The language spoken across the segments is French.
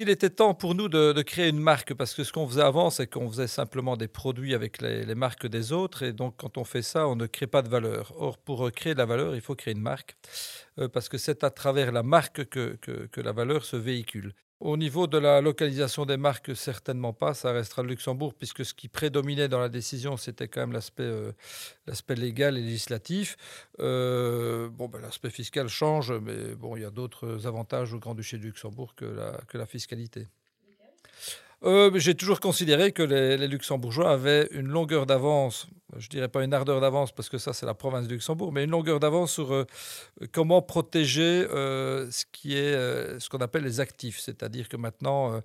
Il était temps pour nous de, créer une marque parce que ce qu'on faisait avant, c'est qu'on faisait simplement des produits avec les, marques des autres et donc quand on fait ça, on ne crée pas de valeur. Or, pour créer de la valeur, il faut créer une marque euh, parce que c'est à travers la marque que, que la valeur se véhicule. Au niveau de la localisation des marques, certainement pas. Ça restera le Luxembourg, puisque ce qui prédominait dans la décision, c'était quand même l'aspect euh, légal et législatif. Euh, bon, ben, l'aspect fiscal change, mais bon, il y a d'autres avantages au Grand-Duché du Luxembourg que la, que la fiscalité. Euh, j'ai toujours considéré que les, Luxembourgeois avaient une longueur d'avance, je dirais pas une ardeur d'avance parce que ça c'est la province du Luxembourg, mais une longueur d'avance sur euh, comment protéger euh, ce ce qu'on appelle les actifs, c'est-à-dire que maintenant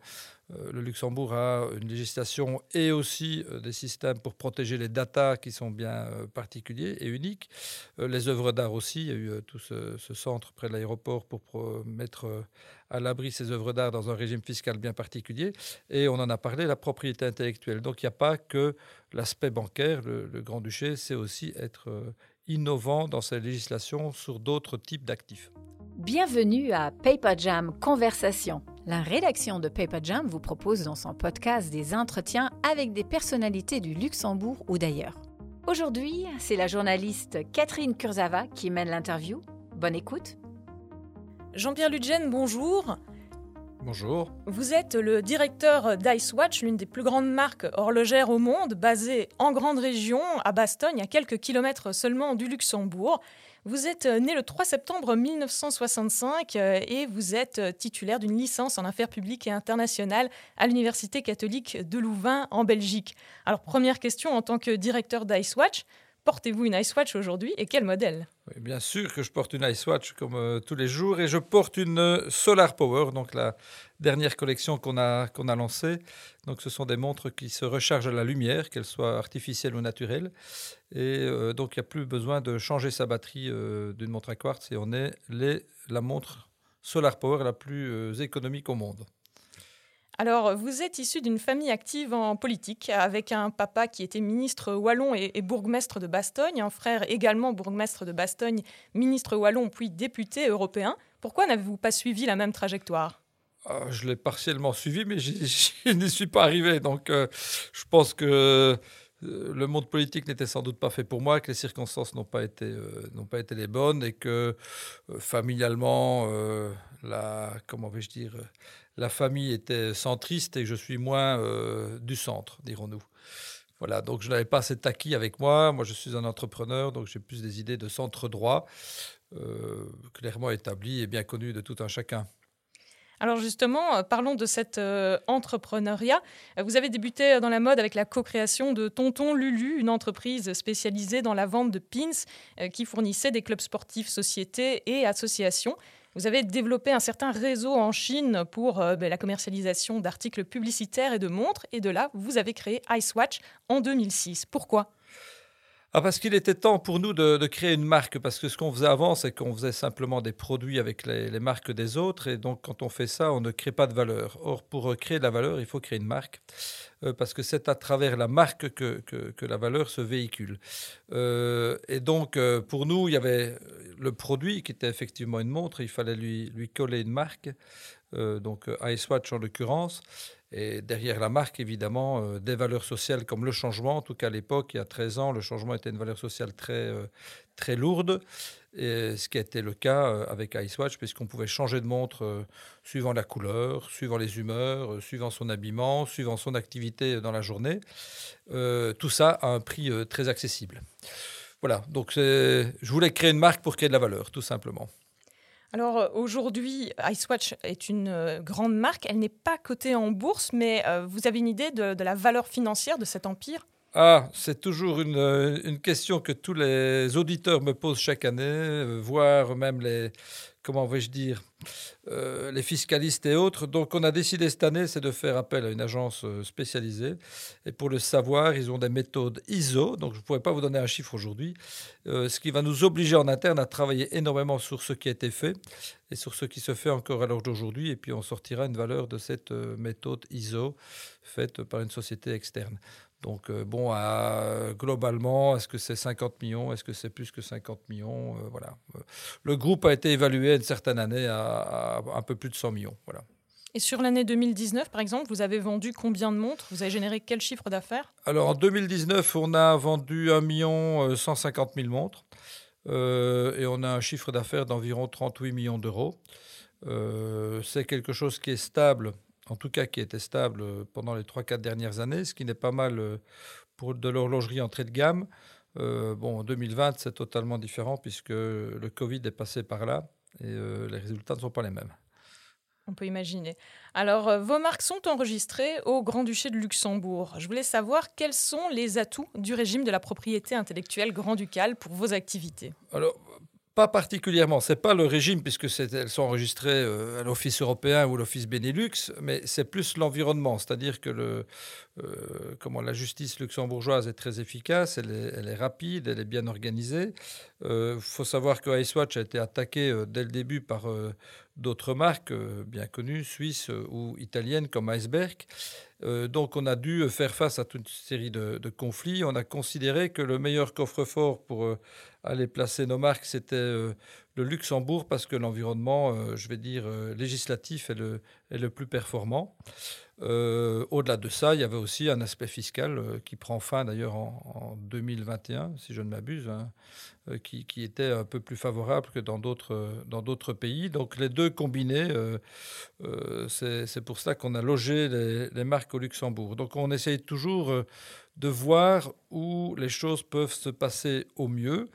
le Luxembourg a une législation et aussi euh, des systèmes pour protéger les datas qui sont bien euh, particuliers et uniques. Les œuvres d'art aussi, il y a eu tout ce, centre près de l'aéroport pour mettre à l'abri ces œuvres d'art dans un régime fiscal bien particulier. Et on en a parlé, la propriété intellectuelle. Donc il n'y a pas que l'aspect bancaire, le, le Grand-Duché, c'est aussi être innovant dans sa législation sur d'autres types d'actifs. Bienvenue à Paper Jam Conversation. La rédaction de Paper Jam vous propose dans son podcast des entretiens avec des personnalités du Luxembourg ou d'ailleurs. Aujourd'hui, c'est la journaliste Catherine Kurzava qui mène l'interview. Bonne écoute. Jean-Pierre Ludgen, bonjour. Bonjour. Vous êtes le directeur d'IceWatch, l'une des plus grandes marques horlogères au monde, basée en grande région, à Bastogne, à quelques kilomètres seulement du Luxembourg. Vous êtes euh, né le 3 septembre 1965 euh, et vous êtes euh, titulaire d'une licence en affaires publiques et internationales à l'Université catholique de Louvain en Belgique. Alors première question en tant que directeur d'IceWatch, portez-vous une IceWatch aujourd'hui et quel modèle? Bien sûr que je porte une IceWatch comme tous les jours et je porte une Solar Power, donc la dernière collection qu'on a, qu'on a lancée. Donc ce sont des montres qui se rechargent à la lumière, qu'elles soient artificielles ou naturelles. Et euh, donc, il n'y a plus besoin de changer sa batterie euh, d'une montre à quartz et on est la montre Solar Power la plus euh, économique au monde. Alors, vous êtes issu d'une famille active en politique, avec un papa qui était ministre wallon et, bourgmestre de Bastogne, un frère également bourgmestre de Bastogne, ministre wallon puis député européen. Pourquoi n'avez-vous pas suivi la même trajectoire? Ah, Je l'ai partiellement suivi, mais je n'y suis pas arrivé. Donc, je pense que euh, le monde politique n'était sans doute pas fait pour moi, que les circonstances n'ont pas été euh, pas été les bonnes et que euh, familialement la comment vais-je dire la famille était centriste et je suis moins du centre, dirons-nous. Voilà, donc je n'avais pas cet acquis avec moi. Moi, je suis un entrepreneur, donc j'ai plus des idées de centre droit, clairement établies et bien connues de tout un chacun. Alors justement, euh, parlons de cet euh, entrepreneuriat. Euh, vous avez débuté dans la mode avec la co-création de Tonton Lulu, une entreprise spécialisée dans la vente de pins qui fournissait des clubs sportifs, sociétés et associations. Vous avez développé un certain réseau en Chine pour ben, la commercialisation d'articles publicitaires et de montres. Et de là, vous avez créé Icewatch en 2006. Pourquoi? Ah, parce qu'il était temps pour nous de, créer une marque, parce que ce qu'on faisait avant, c'est qu'on faisait simplement des produits avec les, marques des autres, et donc quand on fait ça, on ne crée pas de valeur. Or, pour créer de la valeur, il faut créer une marque, euh, parce que c'est à travers la marque que, que, la valeur se véhicule. Euh, et donc, euh, pour nous, il y avait le produit qui était effectivement une montre, il fallait lui, lui coller une marque, donc Icewatch en l'occurrence, et derrière la marque, évidemment, euh, des valeurs sociales comme le changement. En tout cas, à l'époque, il y a 13 ans, le changement était une valeur sociale très, euh, très lourde. Ce qui a été le cas euh, avec Icewatch, puisqu'on pouvait changer de montre suivant la couleur, suivant les humeurs, suivant son habillement, suivant son activité dans la journée. tout ça à un prix très accessible. Voilà, donc je voulais créer une marque pour créer de la valeur, tout simplement. Alors euh, aujourd'hui, Icewatch est une euh, grande marque. Elle n'est pas cotée en bourse, mais euh, vous avez une idée de, la valeur financière de cet empire? Ah, c'est toujours une, une, question que tous les auditeurs me posent chaque année, voire même les, comment vais-je dire, euh, les fiscalistes et autres. Donc, on a décidé cette année, c'est de faire appel à une agence euh, spécialisée. Et pour le savoir, ils ont des méthodes ISO. Donc, je ne pourrais pas vous donner un chiffre aujourd'hui. Euh, ce qui va nous obliger en interne à travailler énormément sur ce qui a été fait et sur ce qui se fait encore à l'heure d'aujourd'hui. Et puis, on sortira une valeur de cette méthode ISO faite par une société externe. Donc, euh, bon, globalement, est-ce que c'est 50 millions? Est-ce que c'est plus que 50 millions? Euh, Voilà. Le groupe a été évalué une certaine année à, un peu plus de 100 millions. Voilà. Et sur l'année 2019, par exemple, vous avez vendu combien de montres? Vous avez généré quel chiffre d'affaires? Alors en 2019, on a vendu 1 150 000 montres et on a un chiffre d'affaires d'environ 38 millions d'euros. c'est quelque chose qui est stable, en tout cas qui était stable pendant les 3-4 dernières années, ce qui n'est pas mal pour de l'horlogerie entrée de gamme. bon, en 2020, c'est totalement différent puisque le Covid est passé par là et les résultats ne sont pas les mêmes. On peut imaginer. Alors, euh, vos marques sont enregistrées au Grand-Duché de Luxembourg. Je voulais savoir quels sont les atouts du régime de la propriété intellectuelle grand-ducale pour vos activités. Alors, pas particulièrement. C'est pas le régime puisque elles sont enregistrées euh, à l'Office européen ou l'Office Benelux, mais c'est plus l'environnement. C'est-à-dire que euh, la justice luxembourgeoise est très efficace, elle est, rapide, elle est bien organisée. Il euh, faut savoir que Icewatch a été attaqué dès le début par d'autres marques bien connues, suisses ou italiennes comme Iceberg. Donc on a dû faire face à toute une série de, conflits. On a considéré que le meilleur coffre-fort pour aller placer nos marques, c'était euh, le Luxembourg parce que l'environnement, euh, je vais dire, euh, législatif est le, est le plus performant. Au-delà de ça, il y avait aussi un aspect fiscal qui prend fin d'ailleurs en, 2021, si je ne m'abuse, hein, qui, qui, était un peu plus favorable que dans d'autres pays. Donc les deux combinés, c'est pour ça qu'on a logé les, les, marques au Luxembourg. Donc on essaye toujours de voir où les choses peuvent se passer au mieux.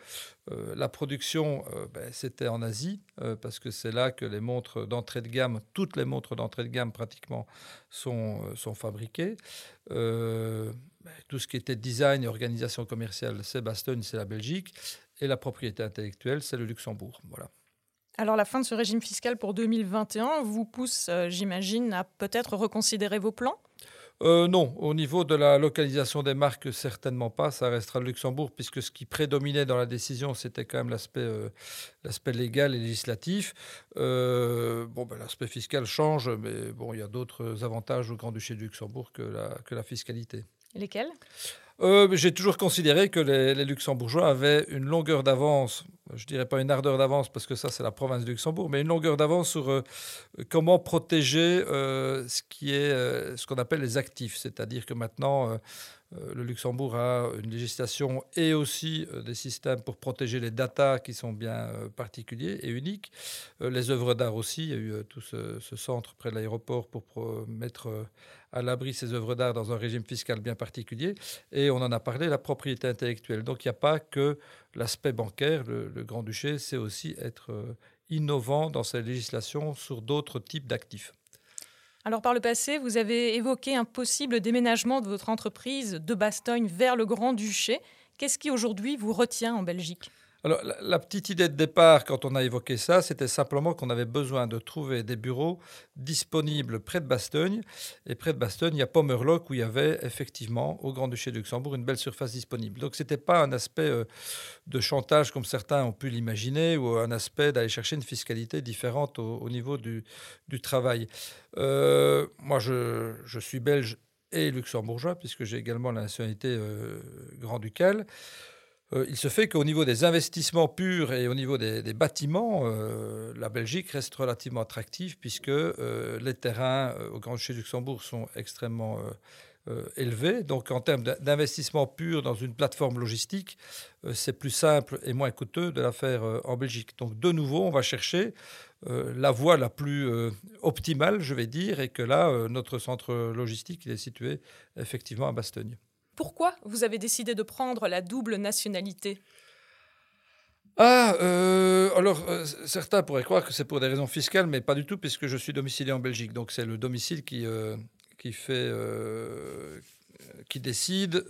Euh, la production, euh, ben, c'était en Asie, euh, parce que c'est là que les montres d'entrée de gamme, toutes les montres d'entrée de gamme pratiquement, sont, sont fabriquées. Ben, tout ce qui était design et organisation commerciale, c'est Bastogne, c'est la Belgique. Et la propriété intellectuelle, c'est le Luxembourg. Voilà. Alors la fin de ce régime fiscal pour 2021 vous pousse, j'imagine, à peut-être reconsidérer vos plans? Euh, non, au niveau de la localisation des marques, certainement pas. Ça restera le Luxembourg, puisque ce qui prédominait dans la décision, c'était quand même l'aspect euh, légal et législatif. Euh, bon, ben, l'aspect fiscal change, mais bon, il y a d'autres avantages au Grand-Duché du Luxembourg que la, que la fiscalité. Lesquels? J'ai toujours considéré que les, Luxembourgeois avaient une longueur d'avance, je dirais pas une ardeur d'avance parce que ça c'est la province du Luxembourg, mais une longueur d'avance sur euh, comment protéger euh, ce est ce qu'on appelle les actifs, c'est-à-dire que maintenant euh, le Luxembourg a une législation et aussi euh, des systèmes pour protéger les datas qui sont bien euh, particuliers et uniques. les œuvres d'art aussi, il y a eu tout ce, centre près de l'aéroport pour mettre à l'abri ces œuvres d'art dans un régime fiscal bien particulier. Et on en a parlé, la propriété intellectuelle. Donc il n'y a pas que l'aspect bancaire, le, Grand-Duché, c'est aussi être innovant dans sa législation sur d'autres types d'actifs. Alors par le passé, vous avez évoqué un possible déménagement de votre entreprise de Bastogne vers le Grand-Duché. Qu'est-ce qui aujourd'hui vous retient en Belgique? Alors, la, petite idée de départ, quand on a évoqué ça, c'était simplement qu'on avait besoin de trouver des bureaux disponibles près de Bastogne. Et près de Bastogne, il y a Pomerlock où il y avait effectivement, au Grand-Duché de Luxembourg, une belle surface disponible. Donc, ce n'était pas un aspect euh, de chantage comme certains ont pu l'imaginer ou un aspect d'aller chercher une fiscalité différente au, niveau du, travail. Euh, moi, je, suis belge et luxembourgeois, puisque j'ai également la nationalité euh, grand-ducale. Euh, il se fait qu'au niveau des investissements purs et au niveau des, bâtiments, euh, la Belgique reste relativement attractive puisque euh, les terrains au Grand Duché Luxembourg sont extrêmement élevés. Donc en termes d'investissement pur dans une plateforme logistique, c'est plus simple et moins coûteux de la faire en Belgique. Donc de nouveau, on va chercher la voie la plus optimale, je vais dire, et que là, notre centre logistique est situé effectivement à Bastogne. Pourquoi vous avez décidé de prendre la double nationalité? Ah, euh, alors euh, certains pourraient croire que c'est pour des raisons fiscales, mais pas du tout, puisque je suis domicilié en Belgique. Donc c'est le domicile qui, euh, qui fait, qui décide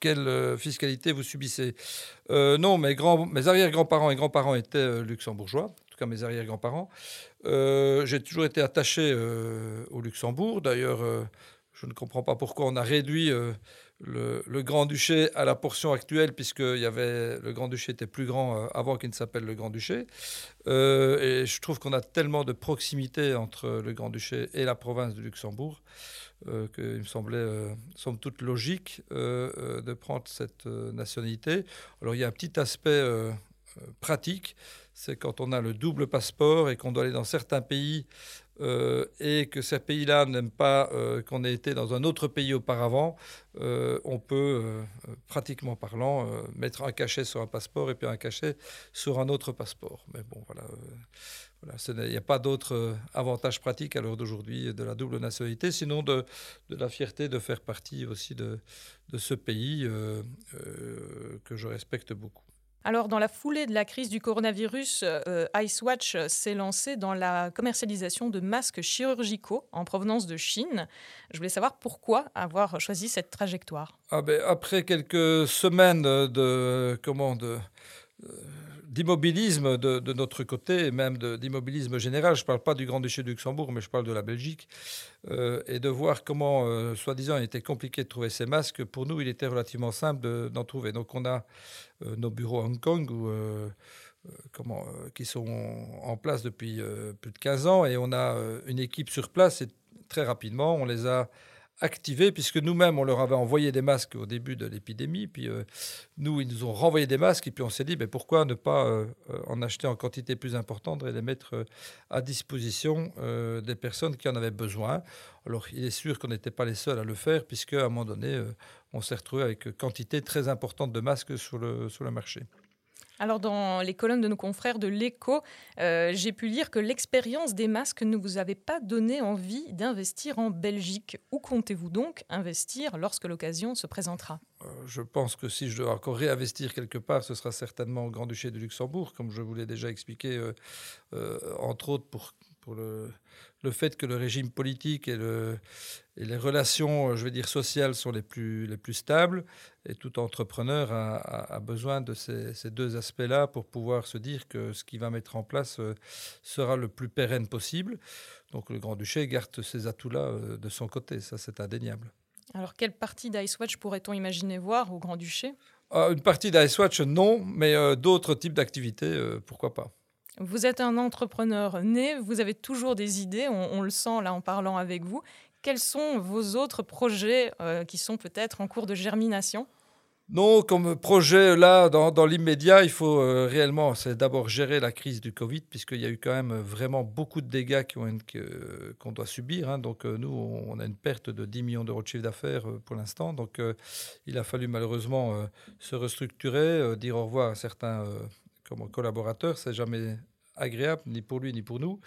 quelle fiscalité vous subissez. non, mes, grands, mes arrière-grands-parents et grands-parents étaient luxembourgeois, en tout cas mes arrière-grands-parents. J'ai toujours été attaché au Luxembourg. D'ailleurs, je ne comprends pas pourquoi on a réduit le, Grand-Duché à la portion actuelle, puisque y avait, le Grand-Duché était plus grand euh, avant qu'il ne s'appelle le Grand-Duché. Euh, et je trouve qu'on a tellement de proximité entre le Grand-Duché et la province du Luxembourg euh, qu'il me semblait, somme toute, logique de prendre cette nationalité. Alors il y a un petit aspect pratique, c'est quand on a le double passeport et qu'on doit aller dans certains pays euh, et que ces pays-là n'aiment pas euh, qu'on ait été dans un autre pays auparavant, euh, on peut, pratiquement parlant, mettre un cachet sur un passeport et puis un cachet sur un autre passeport. Mais bon, voilà. il n'y a pas d'autre avantage pratique à l'heure d'aujourd'hui de la double nationalité, sinon de, la fierté de faire partie aussi de ce pays que je respecte beaucoup. Alors, dans la foulée de la crise du coronavirus, euh, IceWatch s'est lancé dans la commercialisation de masques chirurgicaux en provenance de Chine. Je voulais savoir pourquoi avoir choisi cette trajectoire. Ah ben, après quelques semaines de, comment, de, euh, d'immobilisme de, notre côté, même d'immobilisme général. Je ne parle pas du Grand-Duché de Luxembourg, mais je parle de la Belgique. Euh, et de voir comment, euh, soi-disant, il était compliqué de trouver ces masques. Pour nous, il était relativement simple d'en trouver. Donc, on a euh, nos bureaux à Hong Kong comment, qui sont en place depuis plus de 15 ans. Et on a une équipe sur place. Et très rapidement, on les a activés, puisque nous-mêmes, on leur avait envoyé des masques au début de l'épidémie, puis euh, nous, ils nous ont renvoyé des masques, et puis on s'est dit, mais pourquoi ne pas euh, euh, en acheter en quantité plus importante et les mettre à disposition des personnes qui en avaient besoin? Alors, il est sûr qu'on n'était pas les seuls à le faire, puisque à un moment donné, on s'est retrouvé avec quantité très importante de masques sur le, sur le marché. Alors dans les colonnes de nos confrères de l'écho, euh, j'ai pu lire que l'expérience des masques ne vous avait pas donné envie d'investir en Belgique. Où comptez-vous donc investir lorsque l'occasion se présentera? Euh, Je pense que si je dois encore réinvestir quelque part, ce sera certainement au Grand-Duché de Luxembourg, comme je vous l'ai déjà expliqué, euh, entre autres pour pour le, le, fait que le régime politique et, le, et, les relations, je vais dire, sociales sont les plus, les plus stables. Et tout entrepreneur a, a, besoin de ces, ces deux aspects-là pour pouvoir se dire que ce qu'il va mettre en place euh, sera le plus pérenne possible. Donc le Grand-Duché garde ces atouts-là euh, de son côté, ça c'est indéniable. Alors quelle partie d'IceWatch pourrait-on imaginer voir au Grand-Duché? Ah, Une partie d'IceWatch, non, mais euh, d'autres types d'activités, pourquoi pas. Vous êtes un entrepreneur né, vous avez toujours des idées, on, le sent là en parlant avec vous. Quels sont vos autres projets euh, qui sont peut-être en cours de germination? Non, comme projet là, dans, l'immédiat, il faut euh, réellement, c'est d'abord gérer la crise du Covid, puisqu'il y a eu quand même vraiment beaucoup de dégâts qu'on doit subir. Hein. Donc euh, nous, on a une perte de 10 millions d'euros de chiffre d'affaires pour l'instant. Donc il a fallu malheureusement se restructurer, dire au revoir à certains comme collaborateur, c'est jamais agréable, ni pour lui ni pour nous.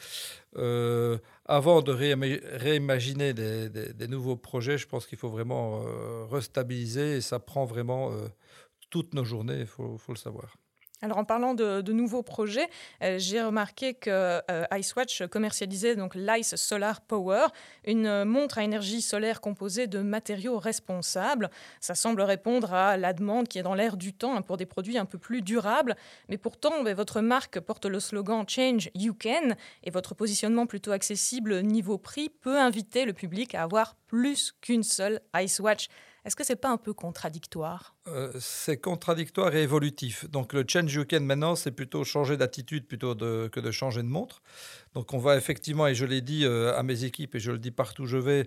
Euh, avant de réimaginer des, nouveaux projets, je pense qu'il faut vraiment euh, restabiliser et ça prend vraiment euh, toutes nos journées, il faut, le savoir. Alors en parlant de, nouveaux projets, euh, j'ai remarqué que euh, IceWatch commercialisait donc l'Ice Solar Power, une montre à énergie solaire composée de matériaux responsables. Ça semble répondre à la demande qui est dans l'air du temps hein, pour des produits un peu plus durables. Mais pourtant, ben, votre marque porte le slogan Change You Can et votre positionnement plutôt accessible niveau prix peut inviter le public à avoir plus qu'une seule IceWatch. Est-ce que c'est pas un peu contradictoire? Euh, C'est contradictoire et évolutif. Donc le change you can maintenant, c'est plutôt changer d'attitude plutôt que de changer de montre. Donc on va effectivement, et je l'ai dit euh, à mes équipes et je le dis partout où je vais,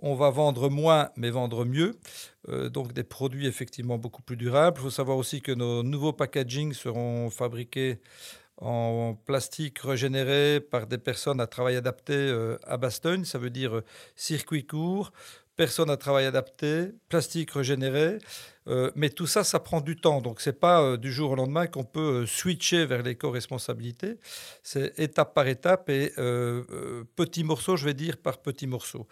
on va vendre moins mais vendre mieux. Euh, donc des produits effectivement beaucoup plus durables. Il faut savoir aussi que nos nouveaux packaging seront fabriqués en plastique régénéré par des personnes à travail adapté à Bastogne, ça veut dire circuit court, personne à travail adapté, plastique régénéré. Euh, mais tout ça, ça prend du temps. Donc, ce n'est pas euh, du jour au lendemain qu'on peut euh, switcher vers l'éco-responsabilité. C'est étape par étape et petit morceau, je vais dire, par petit morceau.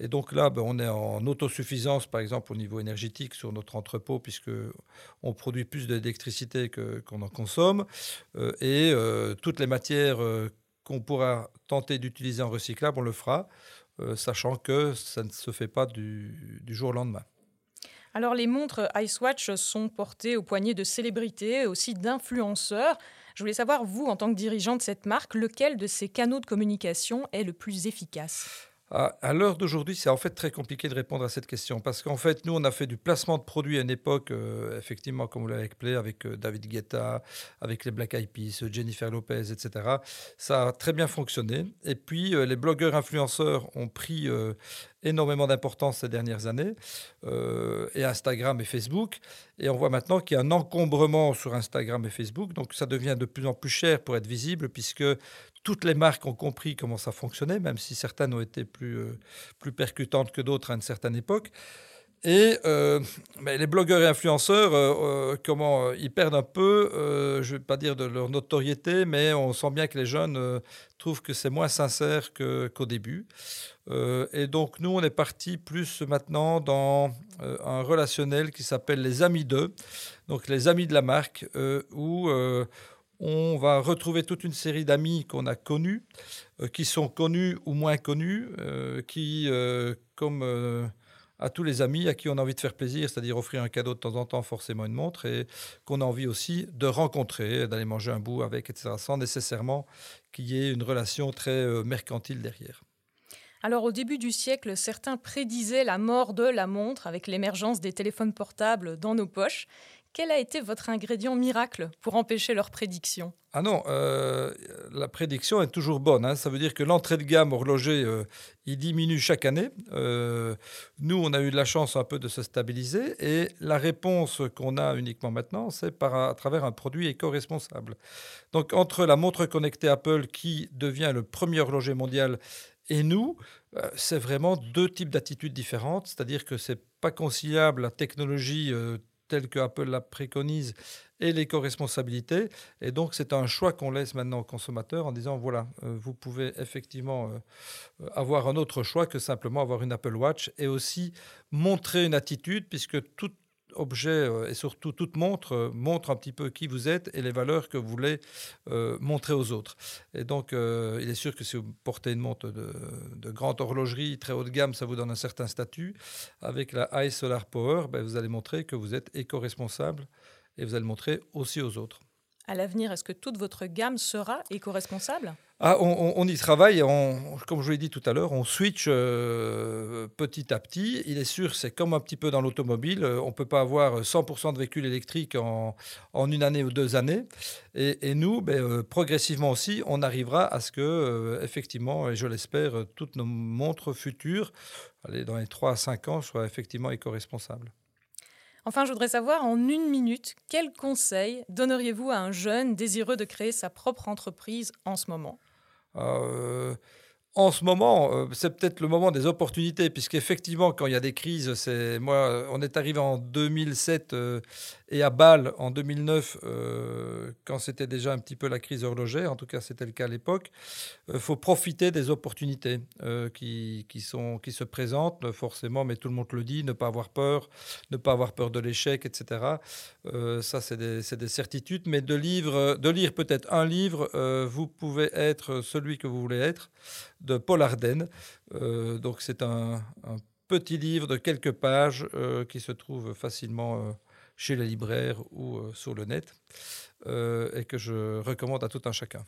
Et donc là, ben, on est en autosuffisance, par exemple, au niveau énergétique sur notre entrepôt, puisqu'on produit plus d'électricité qu'on en consomme. et toutes les matières qu'on pourra tenter d'utiliser en recyclable, on le fera. Euh, sachant que ça ne se fait pas du, jour au lendemain. Alors les montres IceWatch sont portées au poignet de célébrités, aussi d'influenceurs. Je voulais savoir, vous, en tant que dirigeant de cette marque, lequel de ces canaux de communication est le plus efficace? À, l'heure d'aujourd'hui, c'est en fait très compliqué de répondre à cette question parce qu'en fait, nous, on a fait du placement de produits à une époque, euh, effectivement, comme vous l'avez expliqué, avec euh, David Guetta, avec les Black Eyed Peas, Jennifer Lopez, etc. Ça a très bien fonctionné. Et puis, euh, les blogueurs influenceurs ont pris énormément d'importance ces dernières années, et Instagram et Facebook. Et on voit maintenant qu'il y a un encombrement sur Instagram et Facebook, donc ça devient de plus en plus cher pour être visible, puisque toutes les marques ont compris comment ça fonctionnait, même si certaines ont été plus, euh, plus percutantes que d'autres à une certaine époque. Et euh, les blogueurs et influenceurs, euh, comment ils perdent un peu, je ne vais pas dire de leur notoriété, mais on sent bien que les jeunes trouvent que c'est moins sincère qu'au début. et donc nous, on est parti plus maintenant dans un relationnel qui s'appelle les amis d'eux, donc les amis de la marque, où on va retrouver toute une série d'amis qu'on a connus, euh, qui sont connus ou moins connus, euh, qui, euh, comme à tous les amis à qui on a envie de faire plaisir, c'est-à-dire offrir un cadeau de temps en temps, forcément une montre, et qu'on a envie aussi de rencontrer, d'aller manger un bout avec, etc., sans nécessairement qu'il y ait une relation très mercantile derrière. Alors au début du siècle, certains prédisaient la mort de la montre avec l'émergence des téléphones portables dans nos poches. Quel a été votre ingrédient miracle pour empêcher leur prédiction? Ah non, euh, la prédiction est toujours bonne. Hein. Ça veut dire que l'entrée de gamme horloger, euh, il diminue chaque année. Euh, nous, on a eu de la chance un peu de se stabiliser. Et la réponse qu'on a uniquement maintenant, c'est par, à travers un produit éco-responsable. Donc entre la montre connectée Apple qui devient le premier horloger mondial et nous, c'est vraiment deux types d'attitudes différentes. C'est-à-dire que c'est pas conciliable la technologie telle que Apple la préconise et l'éco-responsabilité. Et donc, c'est un choix qu'on laisse maintenant aux consommateurs en disant, voilà, euh, vous pouvez effectivement euh, avoir un autre choix que simplement avoir une Apple Watch et aussi montrer une attitude, puisque toute objet euh, et surtout toute montre euh, montre un petit peu qui vous êtes et les valeurs que vous voulez euh, montrer aux autres. Et donc, il est sûr que si vous portez une montre de, grande horlogerie, très haut de gamme, ça vous donne un certain statut. Avec la High Solar Power, ben, vous allez montrer que vous êtes éco-responsable et vous allez le montrer aussi aux autres. À l'avenir, est-ce que toute votre gamme sera éco-responsable? Ah, on, y travaille, on, comme je l'ai dit tout à l'heure, on switch euh, petit à petit. Il est sûr, c'est comme un petit peu dans l'automobile, euh, on ne peut pas avoir 100% de véhicules électriques en, une année ou deux années. Et, nous, ben, euh, progressivement aussi, on arrivera à ce que, effectivement, et je l'espère, toutes nos montres futures, dans les 3 à 5 ans, soient effectivement éco-responsables. Enfin, je voudrais savoir en une minute, quel conseil donneriez-vous à un jeune désireux de créer sa propre entreprise en ce moment? Euh, en ce moment, euh, c'est peut-être le moment des opportunités, puisqu'effectivement, quand il y a des crises, c'est moi, on est arrivé en 2007 et à Bâle en 2009, euh, quand c'était déjà un petit peu la crise horlogère, en tout cas c'était le cas à l'époque, il euh, faut profiter des opportunités euh, qui, qui, sont, qui se présentent, forcément, mais tout le monde le dit, ne pas avoir peur, ne pas avoir peur de l'échec, etc. ça, c'est des, des, certitudes, mais de lire peut-être un livre, vous pouvez être celui que vous voulez être, de Paul Arden. donc c'est un, un, petit livre de quelques pages qui se trouve facilement chez les libraires ou euh, sur le net, euh, et que je recommande à tout un chacun.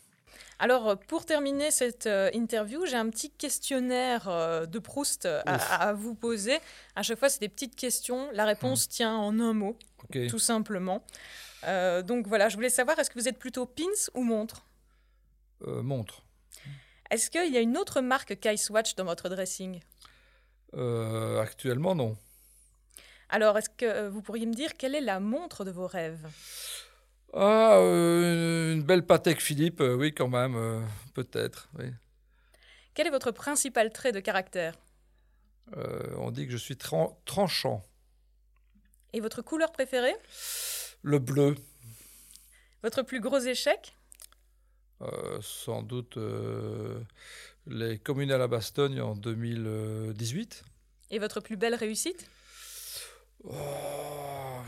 Alors, euh, pour terminer cette interview, j'ai un petit questionnaire de Proust à, vous poser. À chaque fois, c'est des petites questions. La réponse mmh. tient en un mot, tout simplement. donc voilà, je voulais savoir, est-ce que vous êtes plutôt pins ou montre Montre. Est-ce qu'il y a une autre marque qu'Icewatch dans votre dressing? Actuellement, non. Alors, est-ce que euh, vous pourriez me dire quelle est la montre de vos rêves? Ah, euh, une belle Patek Philippe, euh, oui, quand même, peut-être. Oui. Quel est votre principal trait de caractère? On dit que je suis tranchant. Et votre couleur préférée? Le bleu. Votre plus gros échec? Sans doute les communales à Bastogne en 2018. Et votre plus belle réussite? Oh,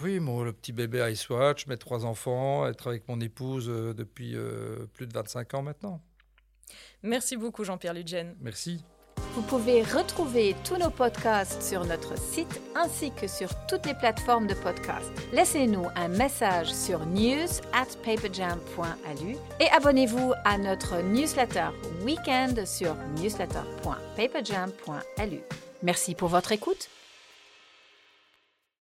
oui, mon, le petit bébé Icewatch, mes trois enfants, être avec mon épouse euh, depuis euh, plus de 25 ans maintenant. Merci beaucoup Jean-Pierre Ludgen. Merci. Vous pouvez retrouver tous nos podcasts sur notre site ainsi que sur toutes les plateformes de podcast. Laissez-nous un message sur news at paperjam.alu et abonnez-vous à notre newsletter weekend sur newsletter.paperjam.alu. Merci pour votre écoute